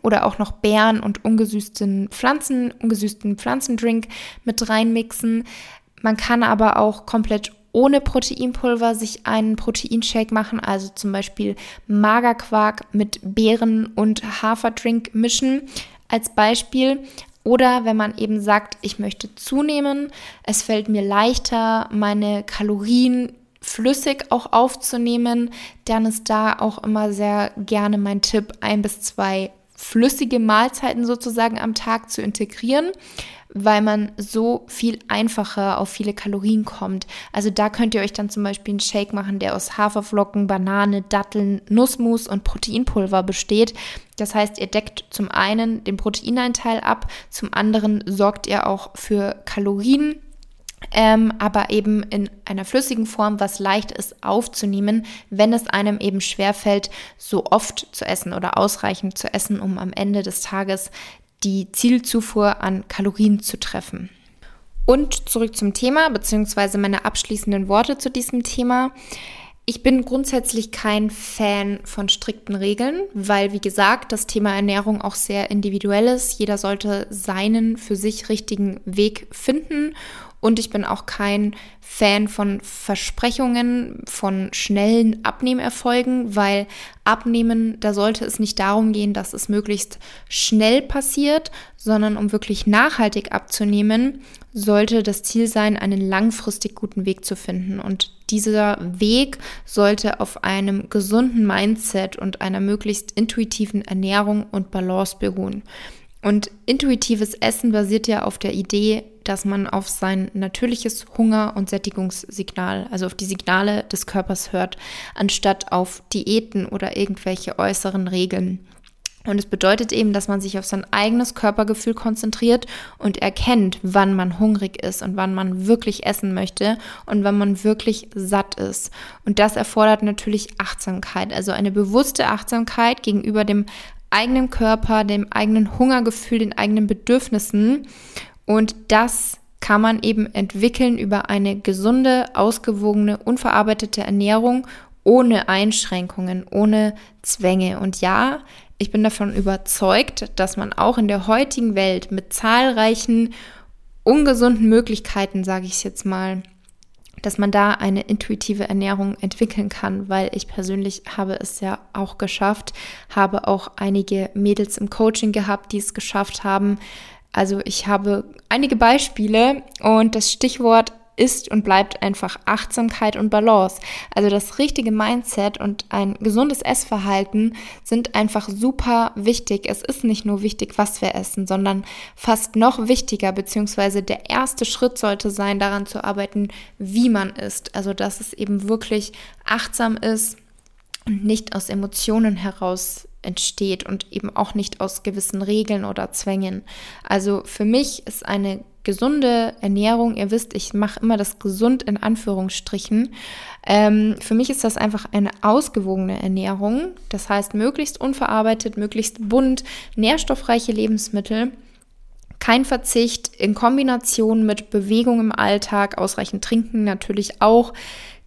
oder auch noch Beeren und ungesüßten Pflanzen, ungesüßten Pflanzendrink mit reinmixen. Man kann aber auch komplett ohne Proteinpulver sich einen Proteinshake machen, also zum Beispiel Magerquark mit Beeren und Haferdrink mischen als Beispiel. Oder wenn man eben sagt, ich möchte zunehmen, es fällt mir leichter, meine Kalorien flüssig auch aufzunehmen, dann ist da auch immer sehr gerne mein Tipp, ein bis zwei flüssige Mahlzeiten sozusagen am Tag zu integrieren, weil man so viel einfacher auf viele Kalorien kommt. Also da könnt ihr euch dann zum Beispiel einen Shake machen, der aus Haferflocken, Banane, Datteln, Nussmus und Proteinpulver besteht. Das heißt, ihr deckt zum einen den Proteineinteil ab, zum anderen sorgt ihr auch für Kalorien ähm, aber eben in einer flüssigen Form, was leicht ist aufzunehmen, wenn es einem eben schwerfällt, so oft zu essen oder ausreichend zu essen, um am Ende des Tages die Zielzufuhr an Kalorien zu treffen. Und zurück zum Thema, beziehungsweise meine abschließenden Worte zu diesem Thema. Ich bin grundsätzlich kein Fan von strikten Regeln, weil, wie gesagt, das Thema Ernährung auch sehr individuell ist. Jeder sollte seinen für sich richtigen Weg finden und ich bin auch kein Fan von Versprechungen, von schnellen Abnehmerfolgen, weil Abnehmen, da sollte es nicht darum gehen, dass es möglichst schnell passiert, sondern um wirklich nachhaltig abzunehmen, sollte das Ziel sein, einen langfristig guten Weg zu finden. Und dieser Weg sollte auf einem gesunden Mindset und einer möglichst intuitiven Ernährung und Balance beruhen. Und intuitives Essen basiert ja auf der Idee, dass man auf sein natürliches Hunger- und Sättigungssignal, also auf die Signale des Körpers hört, anstatt auf Diäten oder irgendwelche äußeren Regeln. Und es bedeutet eben, dass man sich auf sein eigenes Körpergefühl konzentriert und erkennt, wann man hungrig ist und wann man wirklich essen möchte und wann man wirklich satt ist. Und das erfordert natürlich Achtsamkeit, also eine bewusste Achtsamkeit gegenüber dem eigenen Körper, dem eigenen Hungergefühl, den eigenen Bedürfnissen und das kann man eben entwickeln über eine gesunde, ausgewogene, unverarbeitete Ernährung ohne Einschränkungen, ohne Zwänge. Und ja, ich bin davon überzeugt, dass man auch in der heutigen Welt mit zahlreichen ungesunden Möglichkeiten, sage ich es jetzt mal, dass man da eine intuitive Ernährung entwickeln kann, weil ich persönlich habe es ja auch geschafft, habe auch einige Mädels im Coaching gehabt, die es geschafft haben, also ich habe einige Beispiele und das Stichwort ist und bleibt einfach Achtsamkeit und Balance. Also das richtige Mindset und ein gesundes Essverhalten sind einfach super wichtig. Es ist nicht nur wichtig, was wir essen, sondern fast noch wichtiger, beziehungsweise der erste Schritt sollte sein, daran zu arbeiten, wie man isst. Also dass es eben wirklich achtsam ist und nicht aus Emotionen heraus entsteht und eben auch nicht aus gewissen Regeln oder Zwängen. Also für mich ist eine gesunde Ernährung, ihr wisst, ich mache immer das gesund in Anführungsstrichen. Ähm, für mich ist das einfach eine ausgewogene Ernährung. Das heißt, möglichst unverarbeitet, möglichst bunt, nährstoffreiche Lebensmittel. Kein Verzicht in Kombination mit Bewegung im Alltag, ausreichend trinken natürlich auch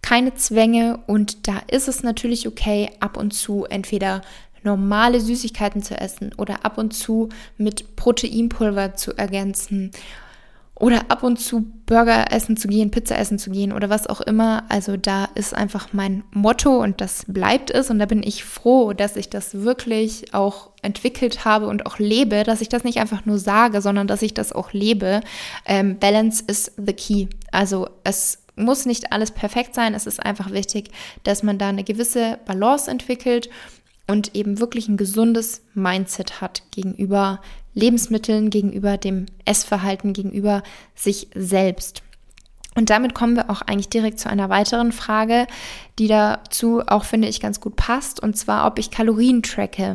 keine Zwänge und da ist es natürlich okay, ab und zu entweder normale Süßigkeiten zu essen oder ab und zu mit Proteinpulver zu ergänzen oder ab und zu Burger essen zu gehen, Pizza essen zu gehen oder was auch immer. Also da ist einfach mein Motto und das bleibt es und da bin ich froh, dass ich das wirklich auch entwickelt habe und auch lebe, dass ich das nicht einfach nur sage, sondern dass ich das auch lebe. Ähm, Balance is the key. Also es muss nicht alles perfekt sein. Es ist einfach wichtig, dass man da eine gewisse Balance entwickelt und eben wirklich ein gesundes Mindset hat gegenüber Lebensmitteln, gegenüber dem Essverhalten, gegenüber sich selbst. Und damit kommen wir auch eigentlich direkt zu einer weiteren Frage, die dazu auch, finde ich, ganz gut passt, und zwar, ob ich Kalorien tracke.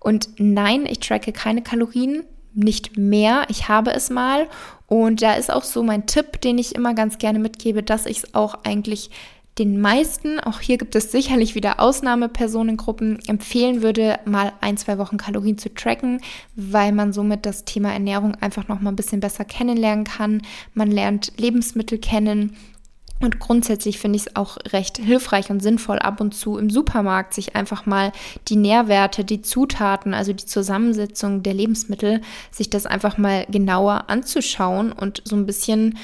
Und nein, ich tracke keine Kalorien, nicht mehr. Ich habe es mal. Und da ist auch so mein Tipp, den ich immer ganz gerne mitgebe, dass ich es auch eigentlich den meisten, auch hier gibt es sicherlich wieder Ausnahmepersonengruppen, empfehlen würde, mal ein, zwei Wochen Kalorien zu tracken, weil man somit das Thema Ernährung einfach noch mal ein bisschen besser kennenlernen kann. Man lernt Lebensmittel kennen. Und grundsätzlich finde ich es auch recht hilfreich und sinnvoll, ab und zu im Supermarkt sich einfach mal die Nährwerte, die Zutaten, also die Zusammensetzung der Lebensmittel, sich das einfach mal genauer anzuschauen und so ein bisschen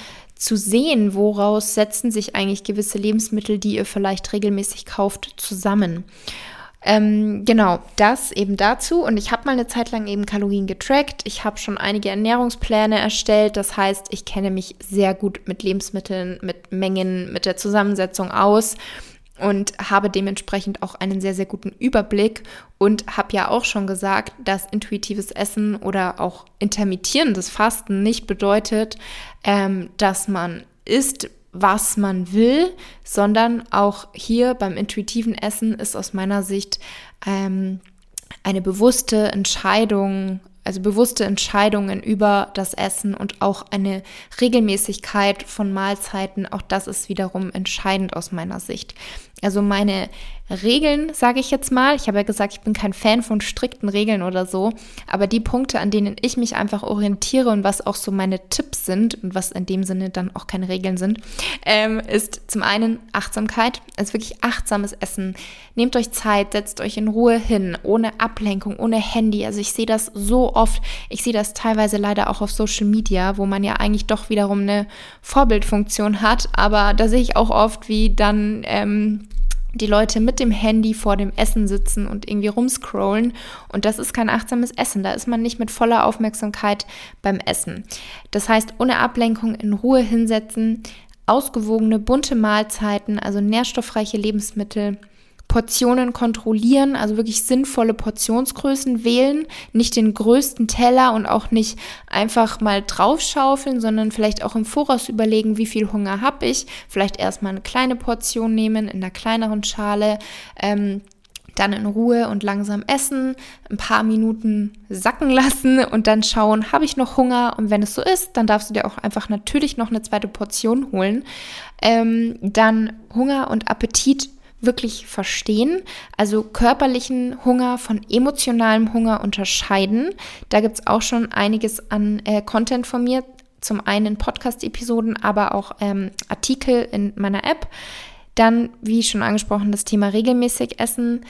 zu sehen, woraus setzen sich eigentlich gewisse Lebensmittel, die ihr vielleicht regelmäßig kauft, zusammen. Ähm, genau, das eben dazu. Und ich habe mal eine Zeit lang eben Kalorien getrackt. Ich habe schon einige Ernährungspläne erstellt. Das heißt, ich kenne mich sehr gut mit Lebensmitteln, mit Mengen, mit der Zusammensetzung aus und habe dementsprechend auch einen sehr, sehr guten Überblick und habe ja auch schon gesagt, dass intuitives Essen oder auch intermittierendes Fasten nicht bedeutet, ähm, dass man isst, was man will, sondern auch hier beim intuitiven Essen ist aus meiner Sicht ähm, eine bewusste Entscheidung, also bewusste Entscheidungen über das Essen und auch eine Regelmäßigkeit von Mahlzeiten, auch das ist wiederum entscheidend aus meiner Sicht. Also meine Regeln, sage ich jetzt mal. Ich habe ja gesagt, ich bin kein Fan von strikten Regeln oder so, aber die Punkte, an denen ich mich einfach orientiere und was auch so meine Tipps sind und was in dem Sinne dann auch keine Regeln sind, ähm, ist zum einen Achtsamkeit, also wirklich achtsames Essen. Nehmt euch Zeit, setzt euch in Ruhe hin, ohne Ablenkung, ohne Handy. Also ich sehe das so oft. Ich sehe das teilweise leider auch auf Social Media, wo man ja eigentlich doch wiederum eine Vorbildfunktion hat, aber da sehe ich auch oft, wie dann ähm, die Leute mit dem Handy vor dem Essen sitzen und irgendwie rumscrollen. Und das ist kein achtsames Essen. Da ist man nicht mit voller Aufmerksamkeit beim Essen. Das heißt, ohne Ablenkung in Ruhe hinsetzen, ausgewogene, bunte Mahlzeiten, also nährstoffreiche Lebensmittel Portionen kontrollieren, also wirklich sinnvolle Portionsgrößen wählen, nicht den größten Teller und auch nicht einfach mal draufschaufeln, sondern vielleicht auch im Voraus überlegen, wie viel Hunger habe ich, vielleicht erstmal eine kleine Portion nehmen in einer kleineren Schale. Ähm, dann in Ruhe und langsam essen, ein paar Minuten sacken lassen und dann schauen, habe ich noch Hunger? Und wenn es so ist, dann darfst du dir auch einfach natürlich noch eine zweite Portion holen. Ähm, dann Hunger und Appetit wirklich verstehen, also körperlichen Hunger von emotionalem Hunger unterscheiden. Da gibt es auch schon einiges an äh, Content von mir, zum einen Podcast-Episoden, aber auch ähm, Artikel in meiner App. Dann, wie schon angesprochen, das Thema regelmäßig Essen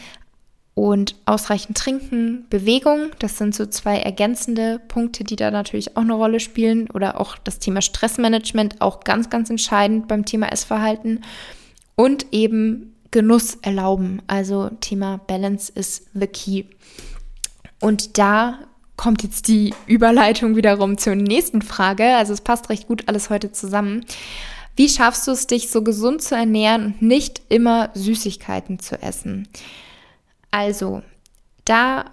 und ausreichend Trinken, Bewegung. Das sind so zwei ergänzende Punkte, die da natürlich auch eine Rolle spielen. Oder auch das Thema Stressmanagement, auch ganz, ganz entscheidend beim Thema Essverhalten. Und eben Genuss erlauben. Also Thema Balance ist the key. Und da kommt jetzt die Überleitung wiederum zur nächsten Frage. Also es passt recht gut alles heute zusammen. Wie schaffst du es, dich so gesund zu ernähren und nicht immer Süßigkeiten zu essen? Also, da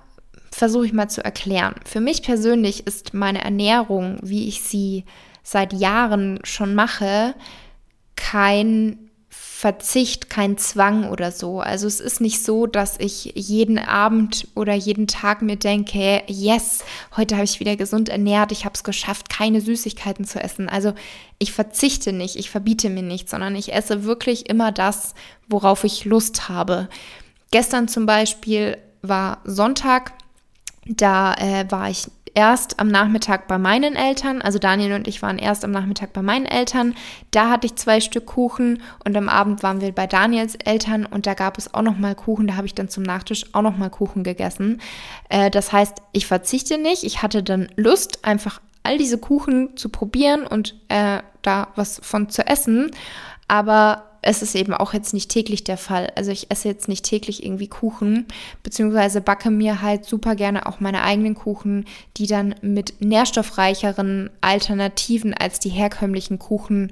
versuche ich mal zu erklären. Für mich persönlich ist meine Ernährung, wie ich sie seit Jahren schon mache, kein Verzicht, kein Zwang oder so. Also es ist nicht so, dass ich jeden Abend oder jeden Tag mir denke, yes, heute habe ich wieder gesund ernährt, ich habe es geschafft, keine Süßigkeiten zu essen. Also ich verzichte nicht, ich verbiete mir nichts, sondern ich esse wirklich immer das, worauf ich Lust habe. Gestern zum Beispiel war Sonntag, da äh, war ich erst am Nachmittag bei meinen Eltern, also Daniel und ich waren erst am Nachmittag bei meinen Eltern. Da hatte ich zwei Stück Kuchen und am Abend waren wir bei Daniels Eltern und da gab es auch noch mal Kuchen. Da habe ich dann zum Nachtisch auch noch mal Kuchen gegessen. Äh, das heißt, ich verzichte nicht. Ich hatte dann Lust, einfach all diese Kuchen zu probieren und äh, da was von zu essen. Aber es ist eben auch jetzt nicht täglich der Fall. Also ich esse jetzt nicht täglich irgendwie Kuchen, beziehungsweise backe mir halt super gerne auch meine eigenen Kuchen, die dann mit nährstoffreicheren Alternativen als die herkömmlichen Kuchen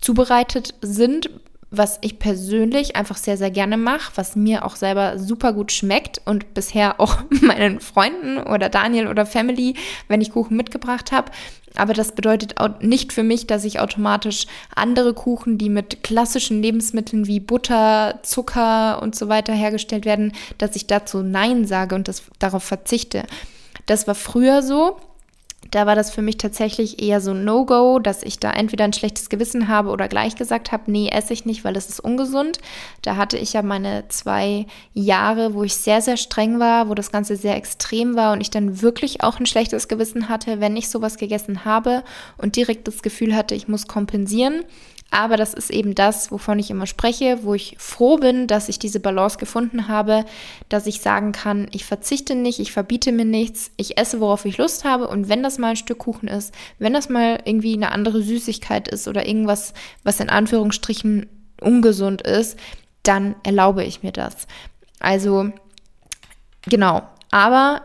zubereitet sind, was ich persönlich einfach sehr, sehr gerne mache, was mir auch selber super gut schmeckt und bisher auch meinen Freunden oder Daniel oder Family, wenn ich Kuchen mitgebracht habe. Aber das bedeutet auch nicht für mich, dass ich automatisch andere Kuchen, die mit klassischen Lebensmitteln wie Butter, Zucker und so weiter hergestellt werden, dass ich dazu Nein sage und das, darauf verzichte. Das war früher so da war das für mich tatsächlich eher so No-Go, dass ich da entweder ein schlechtes Gewissen habe oder gleich gesagt habe, nee, esse ich nicht, weil es ist ungesund. Da hatte ich ja meine zwei Jahre, wo ich sehr, sehr streng war, wo das Ganze sehr extrem war und ich dann wirklich auch ein schlechtes Gewissen hatte, wenn ich sowas gegessen habe und direkt das Gefühl hatte, ich muss kompensieren. Aber das ist eben das, wovon ich immer spreche, wo ich froh bin, dass ich diese Balance gefunden habe, dass ich sagen kann, ich verzichte nicht, ich verbiete mir nichts, ich esse, worauf ich Lust habe. Und wenn das mal ein Stück Kuchen ist, wenn das mal irgendwie eine andere Süßigkeit ist oder irgendwas, was in Anführungsstrichen ungesund ist, dann erlaube ich mir das. Also genau, aber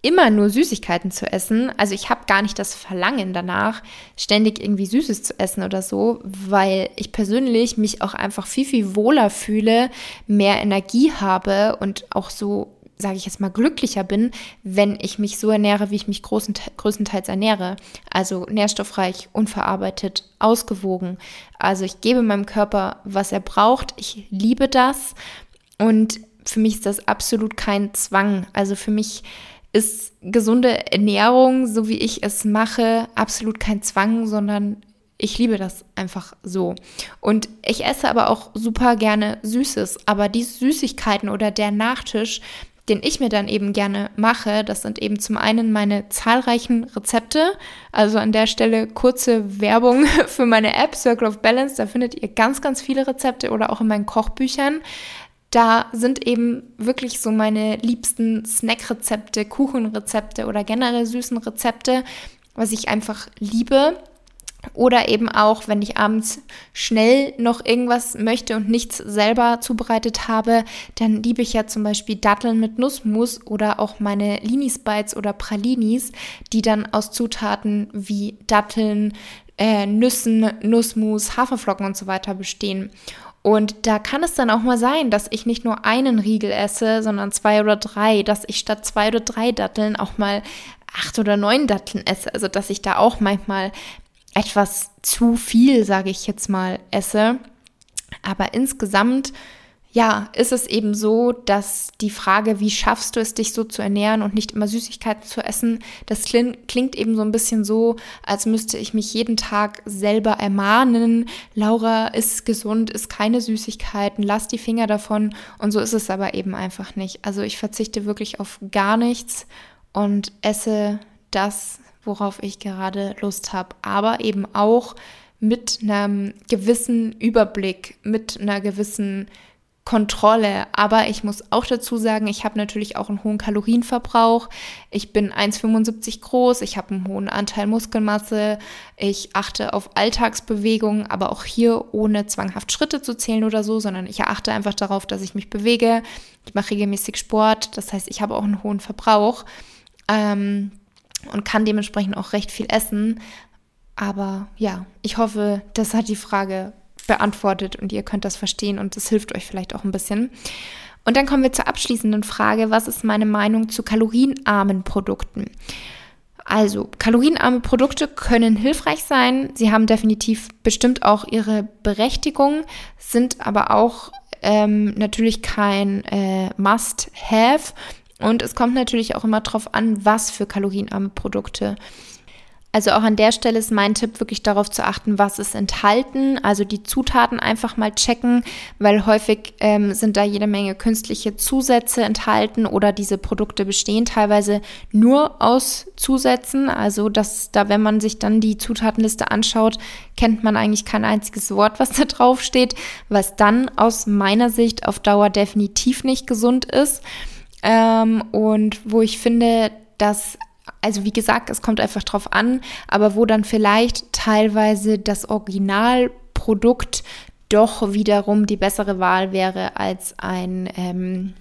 immer nur Süßigkeiten zu essen, also ich habe gar nicht das Verlangen danach, ständig irgendwie Süßes zu essen oder so, weil ich persönlich mich auch einfach viel, viel wohler fühle, mehr Energie habe und auch so sage ich jetzt mal, glücklicher bin, wenn ich mich so ernähre, wie ich mich größtenteils ernähre. Also nährstoffreich, unverarbeitet, ausgewogen. Also ich gebe meinem Körper, was er braucht. Ich liebe das. Und für mich ist das absolut kein Zwang. Also für mich ist gesunde Ernährung, so wie ich es mache, absolut kein Zwang, sondern ich liebe das einfach so. Und ich esse aber auch super gerne Süßes. Aber die Süßigkeiten oder der Nachtisch, den ich mir dann eben gerne mache, das sind eben zum einen meine zahlreichen Rezepte. Also an der Stelle kurze Werbung für meine App Circle of Balance. Da findet ihr ganz, ganz viele Rezepte oder auch in meinen Kochbüchern. Da sind eben wirklich so meine liebsten Snackrezepte, Kuchenrezepte oder generell süßen Rezepte, was ich einfach liebe. Oder eben auch, wenn ich abends schnell noch irgendwas möchte und nichts selber zubereitet habe, dann liebe ich ja zum Beispiel Datteln mit Nussmus oder auch meine Linis Bites oder Pralinis, die dann aus Zutaten wie Datteln, äh, Nüssen, Nussmus, Haferflocken und so weiter bestehen. Und da kann es dann auch mal sein, dass ich nicht nur einen Riegel esse, sondern zwei oder drei, dass ich statt zwei oder drei Datteln auch mal acht oder neun Datteln esse. Also dass ich da auch manchmal etwas zu viel, sage ich jetzt mal, esse. Aber insgesamt, ja, ist es eben so, dass die Frage, wie schaffst du es, dich so zu ernähren und nicht immer Süßigkeiten zu essen, das klingt eben so ein bisschen so, als müsste ich mich jeden Tag selber ermahnen. Laura ist gesund, ist keine Süßigkeiten, lass die Finger davon. Und so ist es aber eben einfach nicht. Also ich verzichte wirklich auf gar nichts und esse das, worauf ich gerade Lust habe, aber eben auch mit einem gewissen Überblick, mit einer gewissen Kontrolle. Aber ich muss auch dazu sagen, ich habe natürlich auch einen hohen Kalorienverbrauch. Ich bin 1,75 groß, ich habe einen hohen Anteil Muskelmasse. Ich achte auf Alltagsbewegungen, aber auch hier ohne zwanghaft Schritte zu zählen oder so, sondern ich achte einfach darauf, dass ich mich bewege. Ich mache regelmäßig Sport, das heißt, ich habe auch einen hohen Verbrauch. Ähm, und kann dementsprechend auch recht viel essen. Aber ja, ich hoffe, das hat die Frage beantwortet und ihr könnt das verstehen und das hilft euch vielleicht auch ein bisschen. Und dann kommen wir zur abschließenden Frage, was ist meine Meinung zu kalorienarmen Produkten? Also, kalorienarme Produkte können hilfreich sein. Sie haben definitiv bestimmt auch ihre Berechtigung, sind aber auch ähm, natürlich kein äh, Must-Have. Und es kommt natürlich auch immer darauf an, was für kalorienarme Produkte. Also auch an der Stelle ist mein Tipp wirklich darauf zu achten, was ist enthalten. Also die Zutaten einfach mal checken, weil häufig ähm, sind da jede Menge künstliche Zusätze enthalten oder diese Produkte bestehen teilweise nur aus Zusätzen. Also dass da, wenn man sich dann die Zutatenliste anschaut, kennt man eigentlich kein einziges Wort, was da drauf steht, was dann aus meiner Sicht auf Dauer definitiv nicht gesund ist. Ähm, und wo ich finde, dass also wie gesagt, es kommt einfach drauf an, aber wo dann vielleicht teilweise das Originalprodukt doch wiederum die bessere Wahl wäre als ein ähm,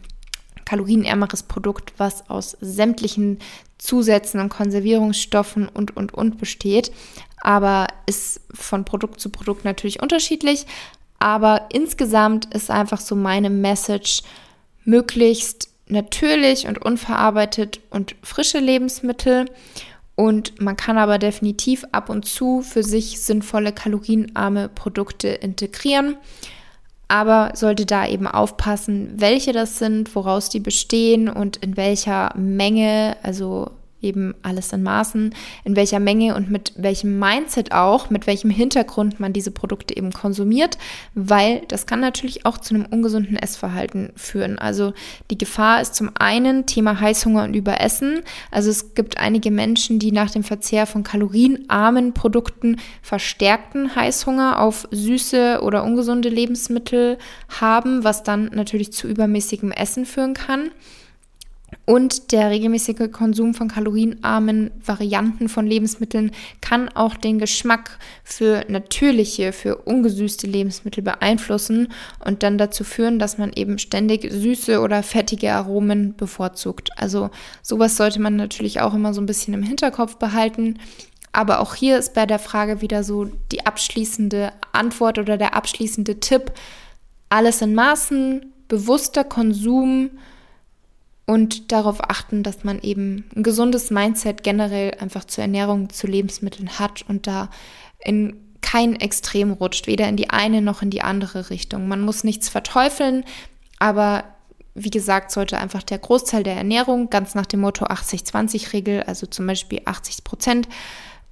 kalorienärmeres Produkt, was aus sämtlichen Zusätzen und Konservierungsstoffen und, und, und besteht. Aber ist von Produkt zu Produkt natürlich unterschiedlich. Aber insgesamt ist einfach so meine Message, möglichst natürlich und unverarbeitet und frische Lebensmittel. Und man kann aber definitiv ab und zu für sich sinnvolle kalorienarme Produkte integrieren. Aber sollte da eben aufpassen, welche das sind, woraus die bestehen und in welcher Menge, also eben alles in Maßen, in welcher Menge und mit welchem Mindset auch, mit welchem Hintergrund man diese Produkte eben konsumiert, weil das kann natürlich auch zu einem ungesunden Essverhalten führen. Also die Gefahr ist zum einen Thema Heißhunger und Überessen. Also es gibt einige Menschen, die nach dem Verzehr von kalorienarmen Produkten verstärkten Heißhunger auf süße oder ungesunde Lebensmittel haben, was dann natürlich zu übermäßigem Essen führen kann. Und der regelmäßige Konsum von kalorienarmen Varianten von Lebensmitteln kann auch den Geschmack für natürliche, für ungesüßte Lebensmittel beeinflussen und dann dazu führen, dass man eben ständig süße oder fettige Aromen bevorzugt. Also sowas sollte man natürlich auch immer so ein bisschen im Hinterkopf behalten. Aber auch hier ist bei der Frage wieder so die abschließende Antwort oder der abschließende Tipp. Alles in Maßen, bewusster Konsum, und darauf achten, dass man eben ein gesundes Mindset generell einfach zur Ernährung, zu Lebensmitteln hat und da in kein Extrem rutscht, weder in die eine noch in die andere Richtung. Man muss nichts verteufeln, aber wie gesagt, sollte einfach der Großteil der Ernährung ganz nach dem Motto 80-20-Regel, also zum Beispiel 80 Prozent,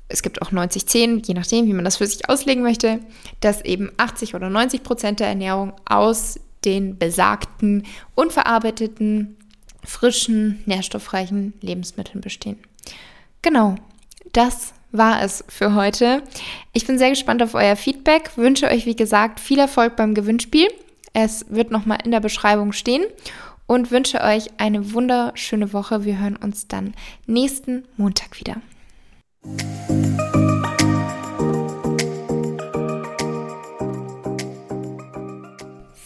es gibt auch 90-10, je nachdem, wie man das für sich auslegen möchte, dass eben 80 oder 90 Prozent der Ernährung aus den besagten unverarbeiteten frischen, nährstoffreichen Lebensmitteln bestehen. Genau, das war es für heute. Ich bin sehr gespannt auf euer Feedback, wünsche euch, wie gesagt, viel Erfolg beim Gewinnspiel. Es wird nochmal in der Beschreibung stehen und wünsche euch eine wunderschöne Woche. Wir hören uns dann nächsten Montag wieder.